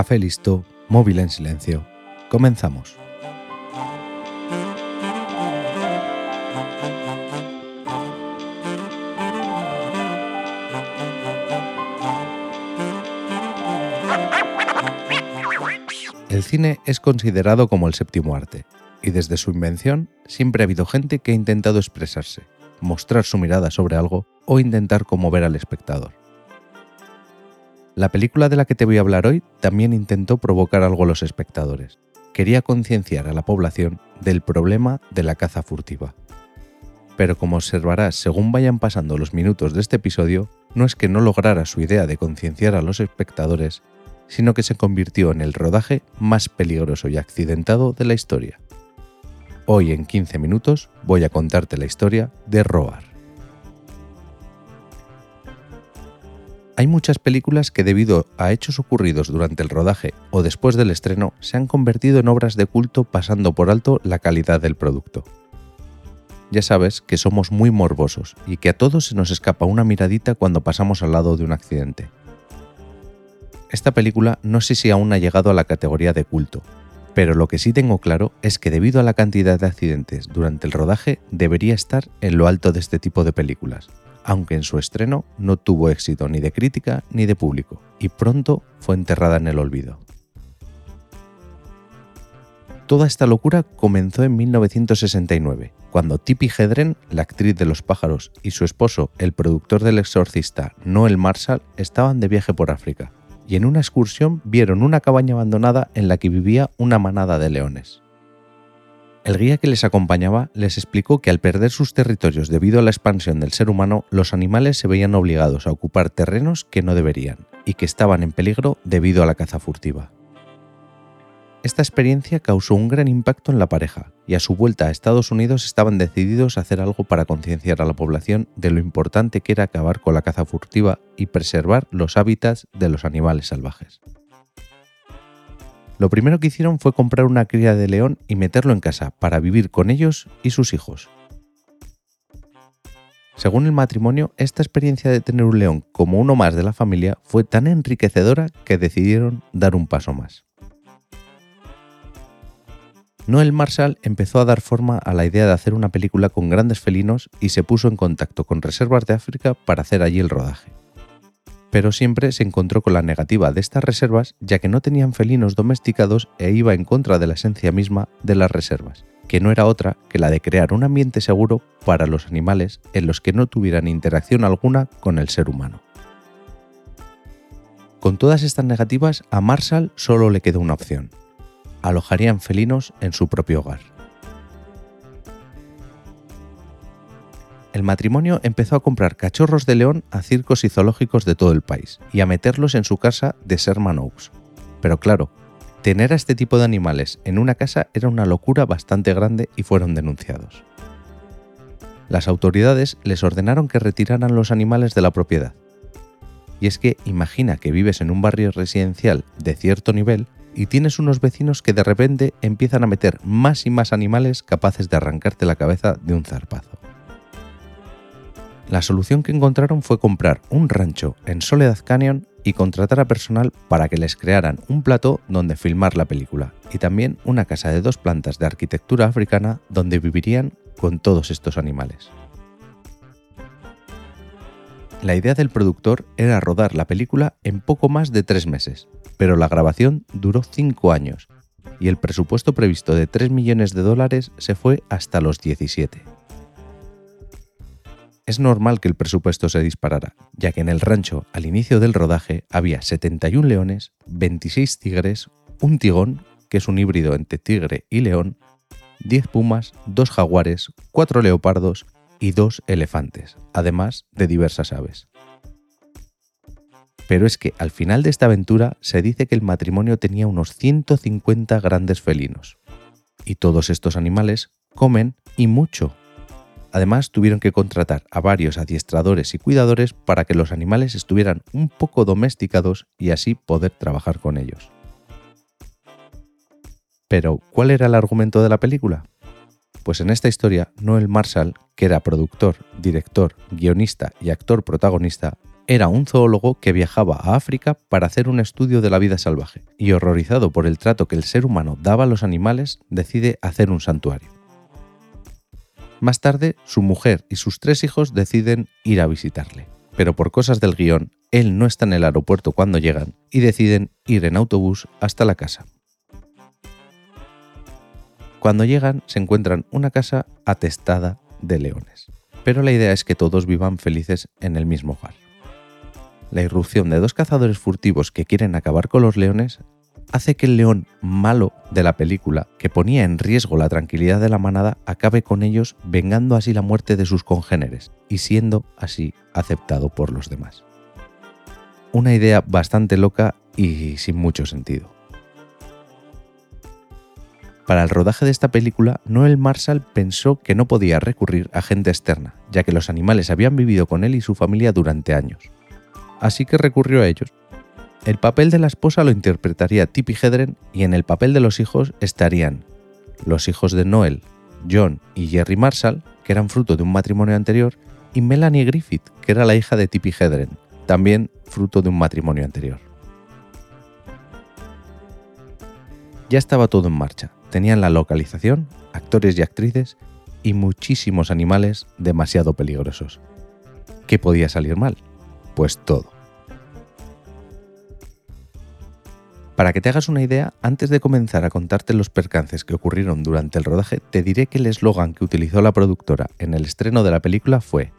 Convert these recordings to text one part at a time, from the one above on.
Café listo, móvil en silencio. Comenzamos. El cine es considerado como el séptimo arte, y desde su invención siempre ha habido gente que ha intentado expresarse, mostrar su mirada sobre algo o intentar conmover al espectador. La película de la que te voy a hablar hoy también intentó provocar algo a los espectadores. Quería concienciar a la población del problema de la caza furtiva. Pero como observarás según vayan pasando los minutos de este episodio, no es que no lograra su idea de concienciar a los espectadores, sino que se convirtió en el rodaje más peligroso y accidentado de la historia. Hoy en 15 minutos voy a contarte la historia de Roar. Hay muchas películas que debido a hechos ocurridos durante el rodaje o después del estreno se han convertido en obras de culto pasando por alto la calidad del producto. Ya sabes que somos muy morbosos y que a todos se nos escapa una miradita cuando pasamos al lado de un accidente. Esta película no sé si aún ha llegado a la categoría de culto, pero lo que sí tengo claro es que debido a la cantidad de accidentes durante el rodaje debería estar en lo alto de este tipo de películas, aunque en su estreno no tuvo éxito ni de crítica ni de público, y pronto fue enterrada en el olvido. Toda esta locura comenzó en 1969, cuando Tippi Hedren, la actriz de Los pájaros, y su esposo, el productor del exorcista Noel Marshall, estaban de viaje por África, y en una excursión vieron una cabaña abandonada en la que vivía una manada de leones. El guía que les acompañaba les explicó que al perder sus territorios debido a la expansión del ser humano, los animales se veían obligados a ocupar terrenos que no deberían y que estaban en peligro debido a la caza furtiva. Esta experiencia causó un gran impacto en la pareja y a su vuelta a Estados Unidos estaban decididos a hacer algo para concienciar a la población de lo importante que era acabar con la caza furtiva y preservar los hábitats de los animales salvajes. Lo primero que hicieron fue comprar una cría de león y meterlo en casa para vivir con ellos y sus hijos. Según el matrimonio, esta experiencia de tener un león como uno más de la familia fue tan enriquecedora que decidieron dar un paso más. Noel Marshall empezó a dar forma a la idea de hacer una película con grandes felinos y se puso en contacto con Reservas de África para hacer allí el rodaje. Pero siempre se encontró con la negativa de estas reservas ya que no tenían felinos domesticados e iba en contra de la esencia misma de las reservas, que no era otra que la de crear un ambiente seguro para los animales en los que no tuvieran interacción alguna con el ser humano. Con todas estas negativas, a Marshall solo le quedó una opción, alojarían felinos en su propio hogar. El matrimonio empezó a comprar cachorros de león a circos y zoológicos de todo el país y a meterlos en su casa de Sherman Oaks. Pero claro, tener a este tipo de animales en una casa era una locura bastante grande y fueron denunciados. Las autoridades les ordenaron que retiraran los animales de la propiedad. Y es que imagina que vives en un barrio residencial de cierto nivel y tienes unos vecinos que de repente empiezan a meter más y más animales capaces de arrancarte la cabeza de un zarpazo. La solución que encontraron fue comprar un rancho en Soledad Canyon y contratar a personal para que les crearan un plató donde filmar la película y también una casa de dos plantas de arquitectura africana donde vivirían con todos estos animales. La idea del productor era rodar la película en poco más de tres meses, pero la grabación duró cinco años y el presupuesto previsto de 3 millones de dólares se fue hasta los 17. Es normal que el presupuesto se disparara, ya que en el rancho al inicio del rodaje había 71 leones, 26 tigres, un tigón, que es un híbrido entre tigre y león, 10 pumas, 2 jaguares, 4 leopardos y 2 elefantes, además de diversas aves. Pero es que al final de esta aventura se dice que el matrimonio tenía unos 150 grandes felinos. Y todos estos animales comen y mucho. Además tuvieron que contratar a varios adiestradores y cuidadores para que los animales estuvieran un poco domesticados y así poder trabajar con ellos. Pero, ¿cuál era el argumento de la película? Pues en esta historia, Noel Marshall, que era productor, director, guionista y actor protagonista, era un zoólogo que viajaba a África para hacer un estudio de la vida salvaje y horrorizado por el trato que el ser humano daba a los animales, decide hacer un santuario. Más tarde, su mujer y sus tres hijos deciden ir a visitarle, pero por cosas del guion, él no está en el aeropuerto cuando llegan y deciden ir en autobús hasta la casa. Cuando llegan se encuentran una casa atestada de leones, pero la idea es que todos vivan felices en el mismo hogar. La irrupción de dos cazadores furtivos que quieren acabar con los leones hace que el león malo de la película, que ponía en riesgo la tranquilidad de la manada, acabe con ellos, vengando así la muerte de sus congéneres y siendo así aceptado por los demás. Una idea bastante loca y sin mucho sentido. Para el rodaje de esta película, Noel Marshall pensó que no podía recurrir a gente externa, ya que los animales habían vivido con él y su familia durante años así que recurrió a ellos. El papel de la esposa lo interpretaría Tippi Hedren y en el papel de los hijos estarían los hijos de Noel, John y Jerry Marshall, que eran fruto de un matrimonio anterior, y Melanie Griffith, que era la hija de Tippi Hedren, también fruto de un matrimonio anterior. Ya estaba todo en marcha. Tenían la localización, actores y actrices y muchísimos animales demasiado peligrosos. ¿Qué podía salir mal? Pues todo. Para que te hagas una idea, antes de comenzar a contarte los percances que ocurrieron durante el rodaje, te diré que el eslogan que utilizó la productora en el estreno de la película fue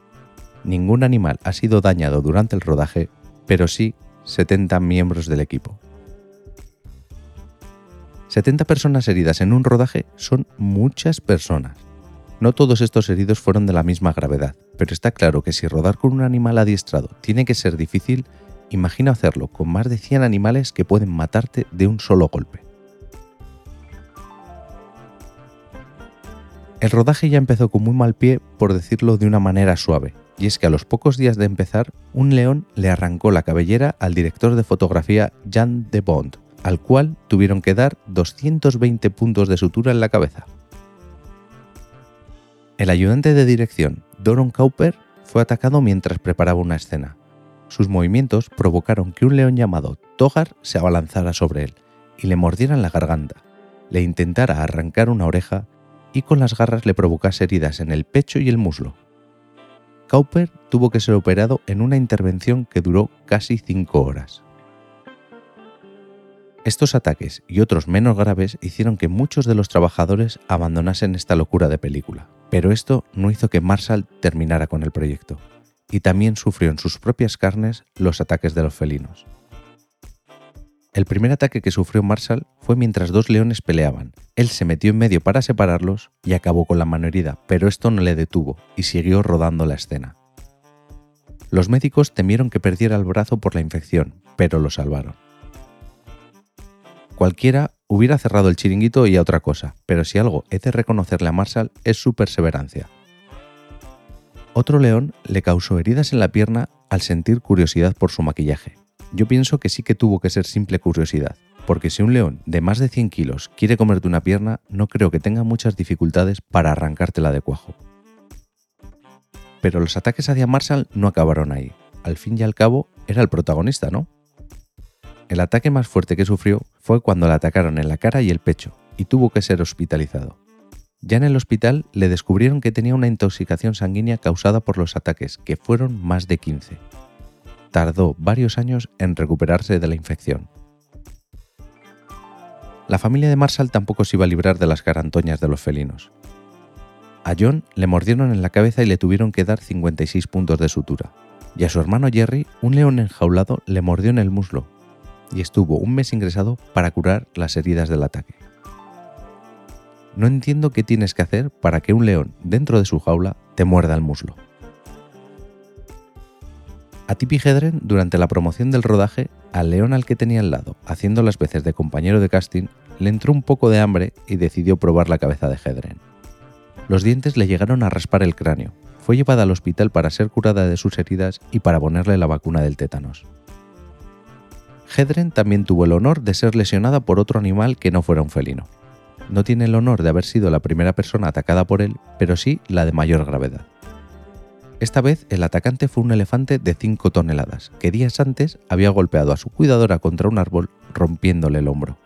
Ningún animal ha sido dañado durante el rodaje, pero sí 70 miembros del equipo. 70 personas heridas en un rodaje son muchas personas. No todos estos heridos fueron de la misma gravedad, pero está claro que si rodar con un animal adiestrado tiene que ser difícil, imagina hacerlo con más de 100 animales que pueden matarte de un solo golpe. El rodaje ya empezó con muy mal pie, por decirlo de una manera suave, y es que a los pocos días de empezar, un león le arrancó la cabellera al director de fotografía Jan de Bond, al cual tuvieron que dar 220 puntos de sutura en la cabeza. El ayudante de dirección, Doron Cowper, fue atacado mientras preparaba una escena. Sus movimientos provocaron que un león llamado Togar se abalanzara sobre él y le mordiera en la garganta, le intentara arrancar una oreja y con las garras le provocase heridas en el pecho y el muslo. Cowper tuvo que ser operado en una intervención que duró casi cinco horas. Estos ataques y otros menos graves hicieron que muchos de los trabajadores abandonasen esta locura de película, pero esto no hizo que Marshall terminara con el proyecto, y también sufrió en sus propias carnes los ataques de los felinos. El primer ataque que sufrió Marshall fue mientras dos leones peleaban. Él se metió en medio para separarlos y acabó con la mano herida, pero esto no le detuvo y siguió rodando la escena. Los médicos temieron que perdiera el brazo por la infección, pero lo salvaron cualquiera hubiera cerrado el chiringuito y a otra cosa, pero si algo he de reconocerle a Marshall es su perseverancia. Otro león le causó heridas en la pierna al sentir curiosidad por su maquillaje. Yo pienso que sí que tuvo que ser simple curiosidad, porque si un león de más de 100 kilos quiere comerte una pierna, no creo que tenga muchas dificultades para arrancártela de cuajo. Pero los ataques hacia Marshall no acabaron ahí. Al fin y al cabo, era el protagonista, ¿no? El ataque más fuerte que sufrió fue cuando le atacaron en la cara y el pecho, y tuvo que ser hospitalizado. Ya en el hospital le descubrieron que tenía una intoxicación sanguínea causada por los ataques, que fueron más de 15. Tardó varios años en recuperarse de la infección. La familia de Marshall tampoco se iba a librar de las carantoñas de los felinos. A John le mordieron en la cabeza y le tuvieron que dar 56 puntos de sutura. Y a su hermano Jerry, un león enjaulado le mordió en el muslo, y estuvo un mes ingresado para curar las heridas del ataque. No entiendo qué tienes que hacer para que un león dentro de su jaula te muerda el muslo. A Tippi Hedren, durante la promoción del rodaje, al león al que tenía al lado, haciendo las veces de compañero de casting, le entró un poco de hambre y decidió probar la cabeza de Hedren. Los dientes le llegaron a raspar el cráneo. Fue llevada al hospital para ser curada de sus heridas y para ponerle la vacuna del tétanos. Hedren también tuvo el honor de ser lesionada por otro animal que no fuera un felino. No tiene el honor de haber sido la primera persona atacada por él, pero sí la de mayor gravedad. Esta vez el atacante fue un elefante de 5 toneladas, que días antes había golpeado a su cuidadora contra un árbol rompiéndole el hombro.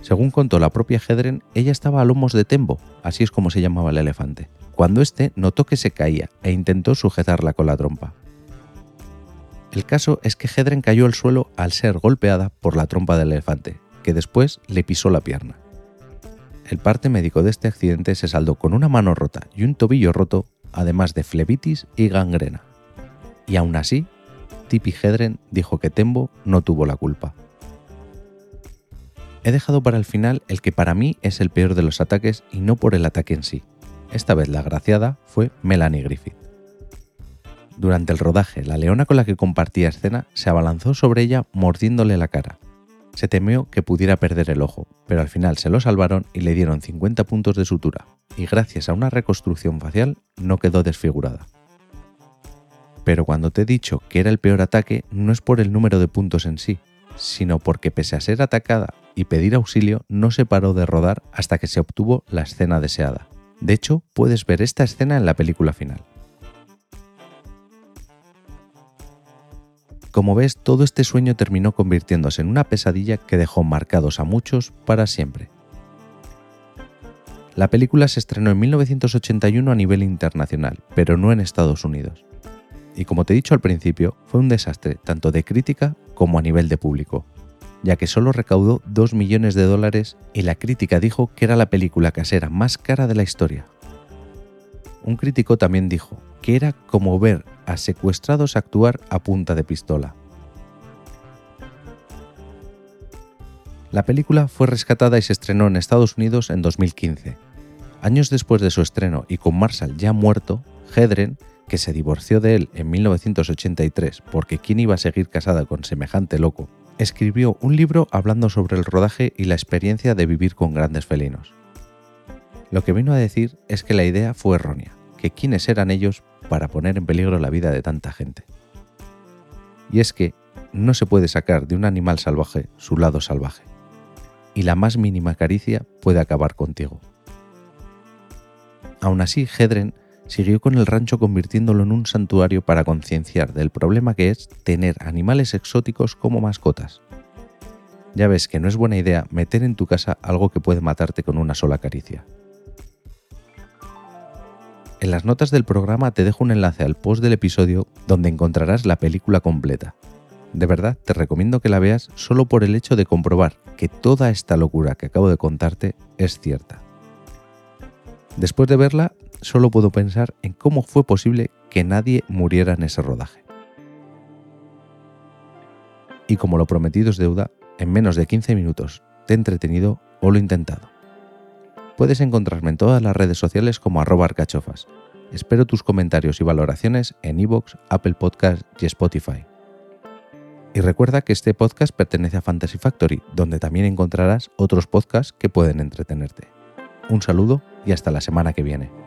Según contó la propia Hedren, ella estaba a lomos de Tembo, así es como se llamaba el elefante, cuando éste notó que se caía e intentó sujetarla con la trompa. El caso es que Hedren cayó al suelo al ser golpeada por la trompa del elefante, que después le pisó la pierna. El parte médico de este accidente se saldó con una mano rota y un tobillo roto además de flebitis y gangrena. Y aún así, Tipi Hedren dijo que Tembo no tuvo la culpa. He dejado para el final el que para mí es el peor de los ataques y no por el ataque en sí. Esta vez la agraciada fue Melanie Griffith. Durante el rodaje, la leona con la que compartía escena se abalanzó sobre ella mordiéndole la cara. Se temió que pudiera perder el ojo, pero al final se lo salvaron y le dieron 50 puntos de sutura, y gracias a una reconstrucción facial no quedó desfigurada. Pero cuando te he dicho que era el peor ataque no es por el número de puntos en sí, sino porque pese a ser atacada y pedir auxilio no se paró de rodar hasta que se obtuvo la escena deseada. De hecho, puedes ver esta escena en la película final. Como ves, todo este sueño terminó convirtiéndose en una pesadilla que dejó marcados a muchos para siempre. La película se estrenó en 1981 a nivel internacional, pero no en Estados Unidos. Y como te he dicho al principio, fue un desastre tanto de crítica como a nivel de público, ya que solo recaudó 2 millones de dólares y la crítica dijo que era la película casera más cara de la historia. Un crítico también dijo que era como ver a secuestrados actuar a punta de pistola. La película fue rescatada y se estrenó en Estados Unidos en 2015. Años después de su estreno y con Marshall ya muerto, Hedren, que se divorció de él en 1983 porque quién iba a seguir casada con semejante loco, escribió un libro hablando sobre el rodaje y la experiencia de vivir con grandes felinos. Lo que vino a decir es que la idea fue errónea, que quiénes eran ellos para poner en peligro la vida de tanta gente. Y es que no se puede sacar de un animal salvaje su lado salvaje, y la más mínima caricia puede acabar contigo. Aún así, Hedren siguió con el rancho convirtiéndolo en un santuario para concienciar del problema que es tener animales exóticos como mascotas. Ya ves que no es buena idea meter en tu casa algo que puede matarte con una sola caricia. En las notas del programa te dejo un enlace al post del episodio donde encontrarás la película completa. De verdad, te recomiendo que la veas solo por el hecho de comprobar que toda esta locura que acabo de contarte es cierta. Después de verla, solo puedo pensar en cómo fue posible que nadie muriera en ese rodaje. Y como lo prometido es deuda, en menos de 15 minutos te he entretenido o lo he intentado. Puedes encontrarme en todas las redes sociales como arroba arcachofas. Espero tus comentarios y valoraciones en iVoox, Apple Podcast y Spotify. Y recuerda que este podcast pertenece a Fantasy Factory, donde también encontrarás otros podcasts que pueden entretenerte. Un saludo y hasta la semana que viene.